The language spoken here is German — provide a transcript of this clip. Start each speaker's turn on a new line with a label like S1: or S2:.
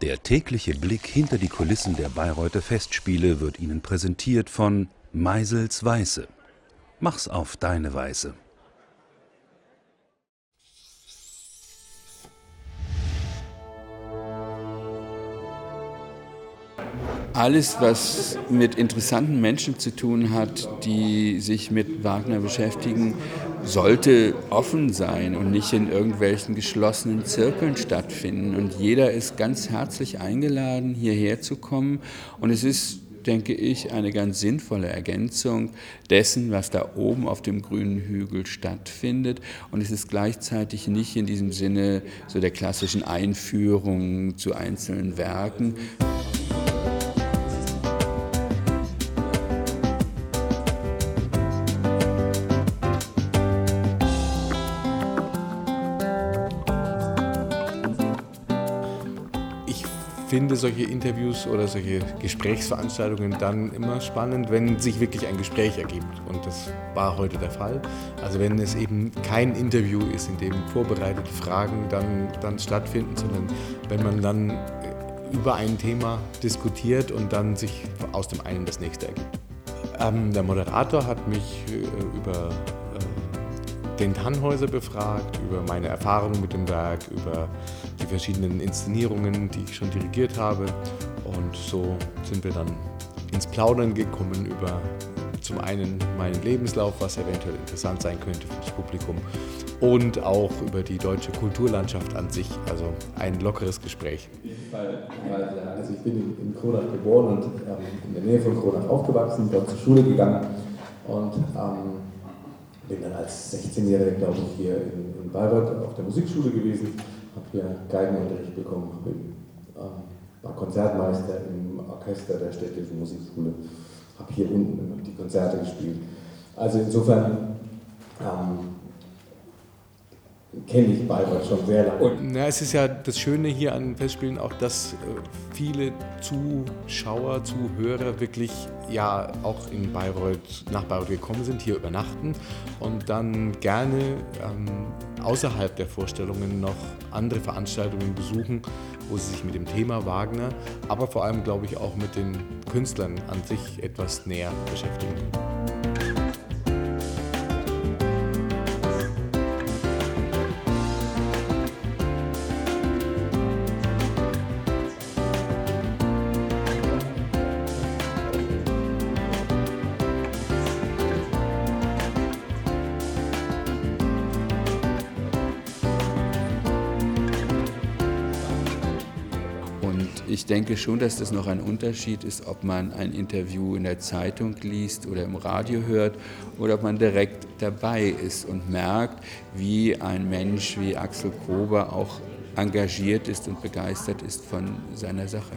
S1: Der tägliche Blick hinter die Kulissen der Bayreuther Festspiele wird Ihnen präsentiert von Meisels Weiße. Mach's auf deine Weise.
S2: alles, was mit interessanten Menschen zu tun hat, die sich mit Wagner beschäftigen, sollte offen sein und nicht in irgendwelchen geschlossenen Zirkeln stattfinden. Und jeder ist ganz herzlich eingeladen, hierher zu kommen. Und es ist denke ich, eine ganz sinnvolle Ergänzung dessen, was da oben auf dem grünen Hügel stattfindet. Und es ist gleichzeitig nicht in diesem Sinne so der klassischen Einführung zu einzelnen Werken.
S3: Finde solche Interviews oder solche Gesprächsveranstaltungen dann immer spannend, wenn sich wirklich ein Gespräch ergibt. Und das war heute der Fall. Also wenn es eben kein Interview ist, in dem vorbereitete Fragen dann, dann stattfinden, sondern wenn man dann über ein Thema diskutiert und dann sich aus dem einen das nächste ergibt. Ähm, der Moderator hat mich äh, über den Tannhäuser befragt, über meine Erfahrungen mit dem Werk, über verschiedenen Inszenierungen, die ich schon dirigiert habe. Und so sind wir dann ins Plaudern gekommen über zum einen meinen Lebenslauf, was eventuell interessant sein könnte für das Publikum, und auch über die deutsche Kulturlandschaft an sich. Also ein lockeres Gespräch.
S4: Also ich bin in Kronach geboren und ähm, in der Nähe von Kronach aufgewachsen, dort zur Schule gegangen und ähm, bin dann als 16-Jähriger, glaube ich, hier in, in Bayreuth auf der Musikschule gewesen, habe hier Geigenunterricht bekommen, bin, ähm, war Konzertmeister im Orchester der städtischen Musikschule, habe hier unten die Konzerte gespielt. Also insofern ähm, kenne ich Bayreuth schon sehr lange.
S3: Und na, es ist ja das Schöne hier an Festspielen auch, dass äh, viele Zuschauer, Zuhörer wirklich ja auch in Bayreuth, nach Bayreuth gekommen sind, hier übernachten und dann gerne ähm, außerhalb der Vorstellungen noch andere Veranstaltungen besuchen, wo sie sich mit dem Thema Wagner, aber vor allem glaube ich auch mit den Künstlern an sich etwas näher beschäftigen.
S2: Ich denke schon, dass das noch ein Unterschied ist, ob man ein Interview in der Zeitung liest oder im Radio hört oder ob man direkt dabei ist und merkt, wie ein Mensch wie Axel Kober auch engagiert ist und begeistert ist von seiner Sache.